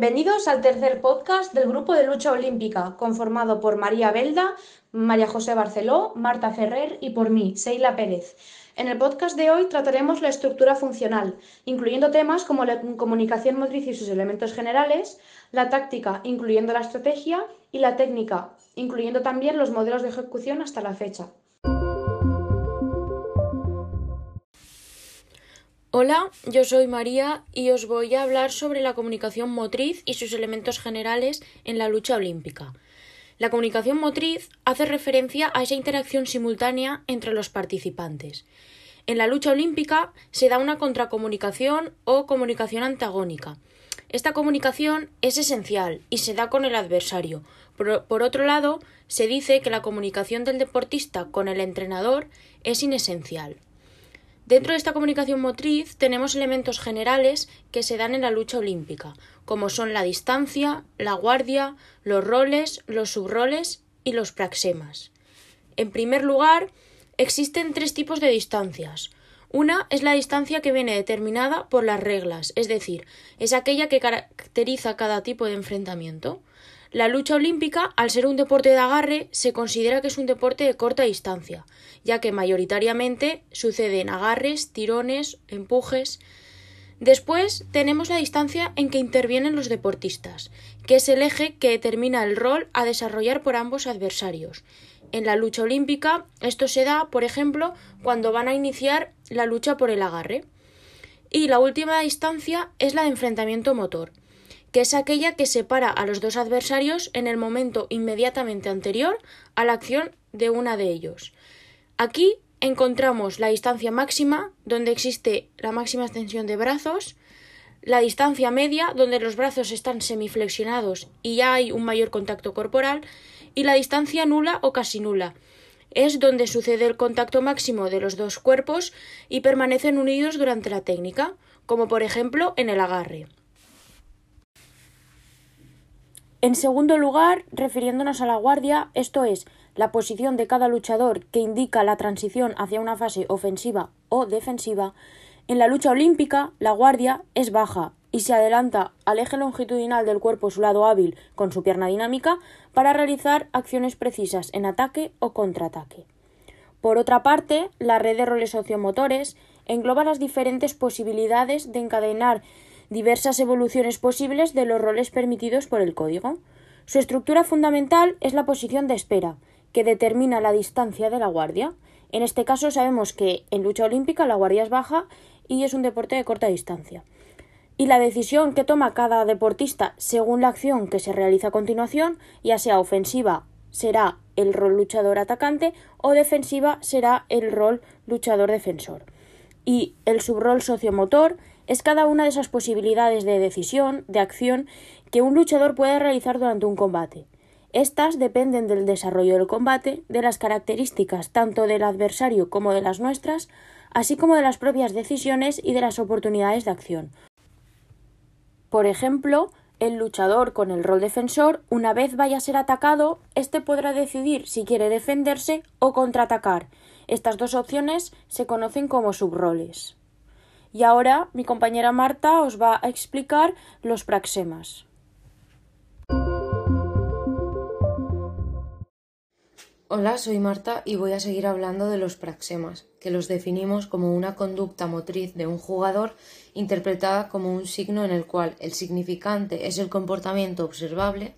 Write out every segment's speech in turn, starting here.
Bienvenidos al tercer podcast del Grupo de Lucha Olímpica, conformado por María Belda, María José Barceló, Marta Ferrer y por mí, Seila Pérez. En el podcast de hoy trataremos la estructura funcional, incluyendo temas como la comunicación motriz y sus elementos generales, la táctica, incluyendo la estrategia, y la técnica, incluyendo también los modelos de ejecución hasta la fecha. Hola, yo soy María y os voy a hablar sobre la comunicación motriz y sus elementos generales en la lucha olímpica. La comunicación motriz hace referencia a esa interacción simultánea entre los participantes. En la lucha olímpica se da una contracomunicación o comunicación antagónica. Esta comunicación es esencial y se da con el adversario. Por, por, otro lado, se dice que la comunicación del deportista con el entrenador es inesencial. Dentro de esta comunicación motriz tenemos elementos generales que se dan en la lucha olímpica, como son la distancia, la guardia, los roles, los subroles y los praxemas. En primer lugar, existen tres tipos de distancias. Una es la distancia que viene determinada por las reglas, es decir, es aquella que caracteriza cada tipo de enfrentamiento. La lucha olímpica, al ser un deporte de agarre, se considera que es un deporte de corta distancia, ya que mayoritariamente suceden agarres, tirones, empujes. Después tenemos la distancia en que intervienen los deportistas, que es el eje que determina el rol a desarrollar por ambos adversarios. En la lucha olímpica esto se da, por ejemplo, cuando van a iniciar la lucha por el agarre. Y la última distancia es la de enfrentamiento motor, que es aquella que separa a los dos adversarios en el momento inmediatamente anterior a la acción de una de ellos. Aquí encontramos la distancia máxima, donde existe la máxima extensión de brazos, la distancia media, donde los brazos están semiflexionados y ya hay un mayor contacto corporal, y la distancia nula o casi nula. Es donde sucede el contacto máximo de los dos cuerpos y permanecen unidos durante la técnica, como por ejemplo en el agarre. En segundo lugar, refiriéndonos a la guardia, esto es la posición de cada luchador que indica la transición hacia una fase ofensiva o defensiva, en la lucha olímpica la guardia es baja y se adelanta al eje longitudinal del cuerpo su lado hábil con su pierna dinámica para realizar acciones precisas en ataque o contraataque. Por otra parte, la red de roles sociomotores engloba las diferentes posibilidades de encadenar diversas evoluciones posibles de los roles permitidos por el código. Su estructura fundamental es la posición de espera, que determina la distancia de la guardia. En este caso sabemos que en lucha olímpica la guardia es baja y es un deporte de corta distancia. Y la decisión que toma cada deportista según la acción que se realiza a continuación, ya sea ofensiva será el rol luchador atacante o defensiva será el rol luchador defensor. Y el subrol sociomotor es cada una de esas posibilidades de decisión, de acción, que un luchador puede realizar durante un combate. Estas dependen del desarrollo del combate, de las características tanto del adversario como de las nuestras, así como de las propias decisiones y de las oportunidades de acción. Por ejemplo, el luchador con el rol defensor, una vez vaya a ser atacado, éste podrá decidir si quiere defenderse o contraatacar. Estas dos opciones se conocen como subroles. Y ahora mi compañera Marta os va a explicar los praxemas. Hola, soy Marta y voy a seguir hablando de los praxemas, que los definimos como una conducta motriz de un jugador interpretada como un signo en el cual el significante es el comportamiento observable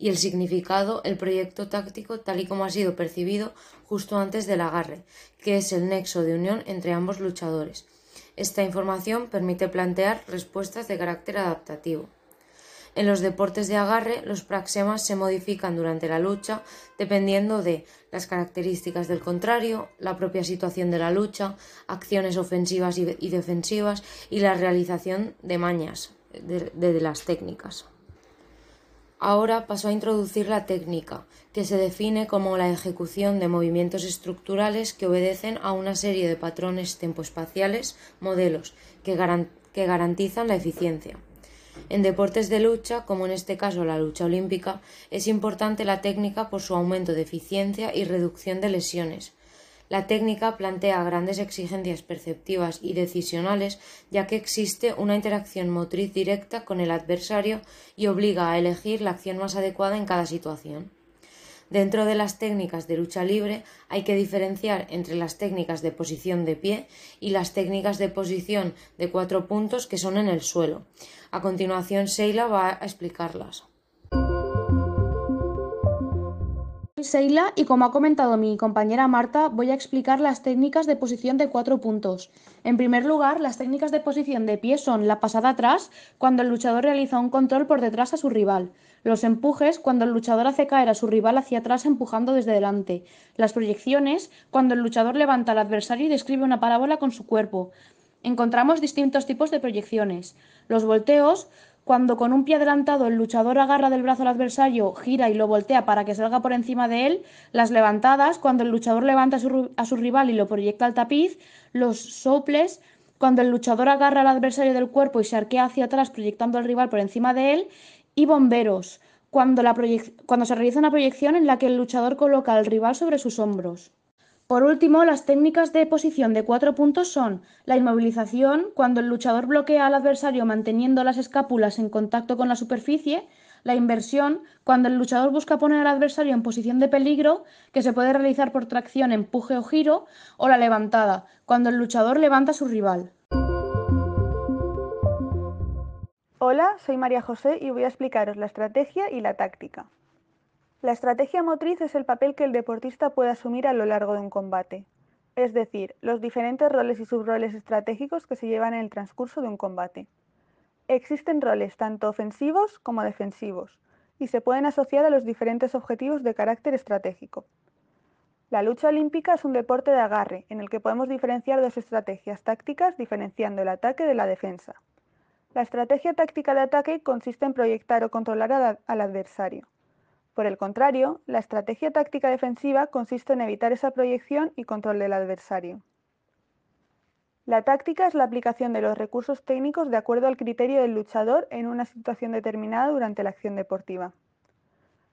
y el significado el proyecto táctico tal y como ha sido percibido justo antes del agarre, que es el nexo de unión entre ambos luchadores. Esta información permite plantear respuestas de carácter adaptativo. En los deportes de agarre, los praxemas se modifican durante la lucha dependiendo de las características del contrario, la propia situación de la lucha, acciones ofensivas y defensivas y la realización de mañas de, las técnicas. Ahora paso a introducir la técnica, que se define como la ejecución de movimientos estructurales que obedecen a una serie de patrones tempoespaciales, modelos, que garantizan la eficiencia. En deportes de lucha, como en este caso la lucha olímpica, es importante la técnica por su aumento de eficiencia y reducción de lesiones. La técnica plantea grandes exigencias perceptivas y decisionales, ya que existe una interacción motriz directa con el adversario y obliga a elegir la acción más adecuada en cada situación. Dentro de las técnicas de lucha libre hay que diferenciar entre las técnicas de posición de pie y las técnicas de posición de cuatro puntos que son en el suelo. A continuación, Sheila va a explicarlas. Seila y como ha comentado mi compañera Marta, voy a explicar las técnicas de posición de cuatro puntos. En primer lugar, las técnicas de posición de pie son la pasada atrás, cuando el luchador realiza un control por detrás a su rival. Los empujes, cuando el luchador hace caer a su rival hacia atrás empujando desde delante. Las proyecciones, cuando el luchador levanta al adversario y describe una parábola con su cuerpo. Encontramos distintos tipos de proyecciones. Los volteos, cuando con un pie adelantado el luchador agarra del brazo al adversario, gira y lo voltea para que salga por encima de él, las levantadas, cuando el luchador levanta a su, a su rival y lo proyecta al tapiz, los soples, cuando el luchador agarra al adversario del cuerpo y se arquea hacia atrás proyectando al rival por encima de él, y bomberos, cuando, la cuando se realiza una proyección en la que el luchador coloca al rival sobre sus hombros. Por último, las técnicas de posición de cuatro puntos son la inmovilización, cuando el luchador bloquea al adversario manteniendo las escápulas en contacto con la superficie, la inversión, cuando el luchador busca poner al adversario en posición de peligro, que se puede realizar por tracción, empuje o giro, o la levantada, cuando el luchador levanta a su rival. Hola, soy María José y voy a explicaros la estrategia y la táctica. La estrategia motriz es el papel que el deportista puede asumir a lo largo de un combate, es decir, los diferentes roles y subroles estratégicos que se llevan en el transcurso de un combate. Existen roles tanto ofensivos como defensivos y se pueden asociar a los diferentes objetivos de carácter estratégico. La lucha olímpica es un deporte de agarre en el que podemos diferenciar dos estrategias tácticas diferenciando el ataque de la defensa. La estrategia táctica de ataque consiste en proyectar o controlar al adversario. Por el contrario, la estrategia táctica defensiva consiste en evitar esa proyección y control del adversario. La táctica es la aplicación de los recursos técnicos de acuerdo al criterio del luchador en una situación determinada durante la acción deportiva.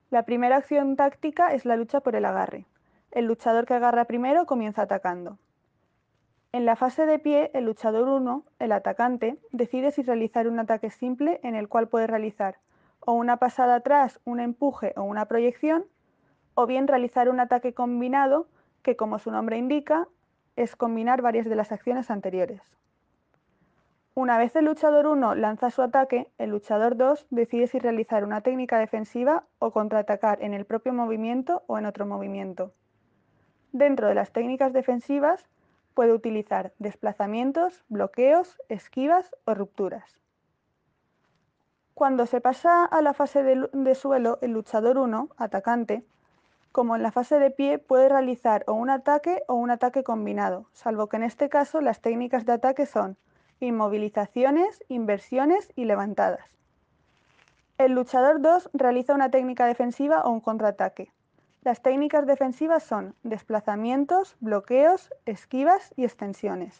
La primera acción táctica es la lucha por el agarre. El luchador que agarra primero comienza atacando. En la fase de pie, el luchador 1, el atacante, decide si realizar un ataque simple en el cual puede realizar o una pasada atrás, un empuje o una proyección, o bien realizar un ataque combinado que, como su nombre indica, es combinar varias de las acciones anteriores. Una vez el luchador 1 lanza su ataque, el luchador 2 decide si realizar una técnica defensiva o contraatacar en el propio movimiento o en otro movimiento. Dentro de las técnicas defensivas puede utilizar desplazamientos, bloqueos, esquivas o rupturas. Cuando se pasa a la fase de, suelo, el luchador 1, atacante, como en la fase de pie, puede realizar o un ataque o un ataque combinado, salvo que en este caso las técnicas de ataque son inmovilizaciones, inversiones y levantadas. El luchador 2 realiza una técnica defensiva o un contraataque. Las técnicas defensivas son desplazamientos, bloqueos, esquivas y extensiones.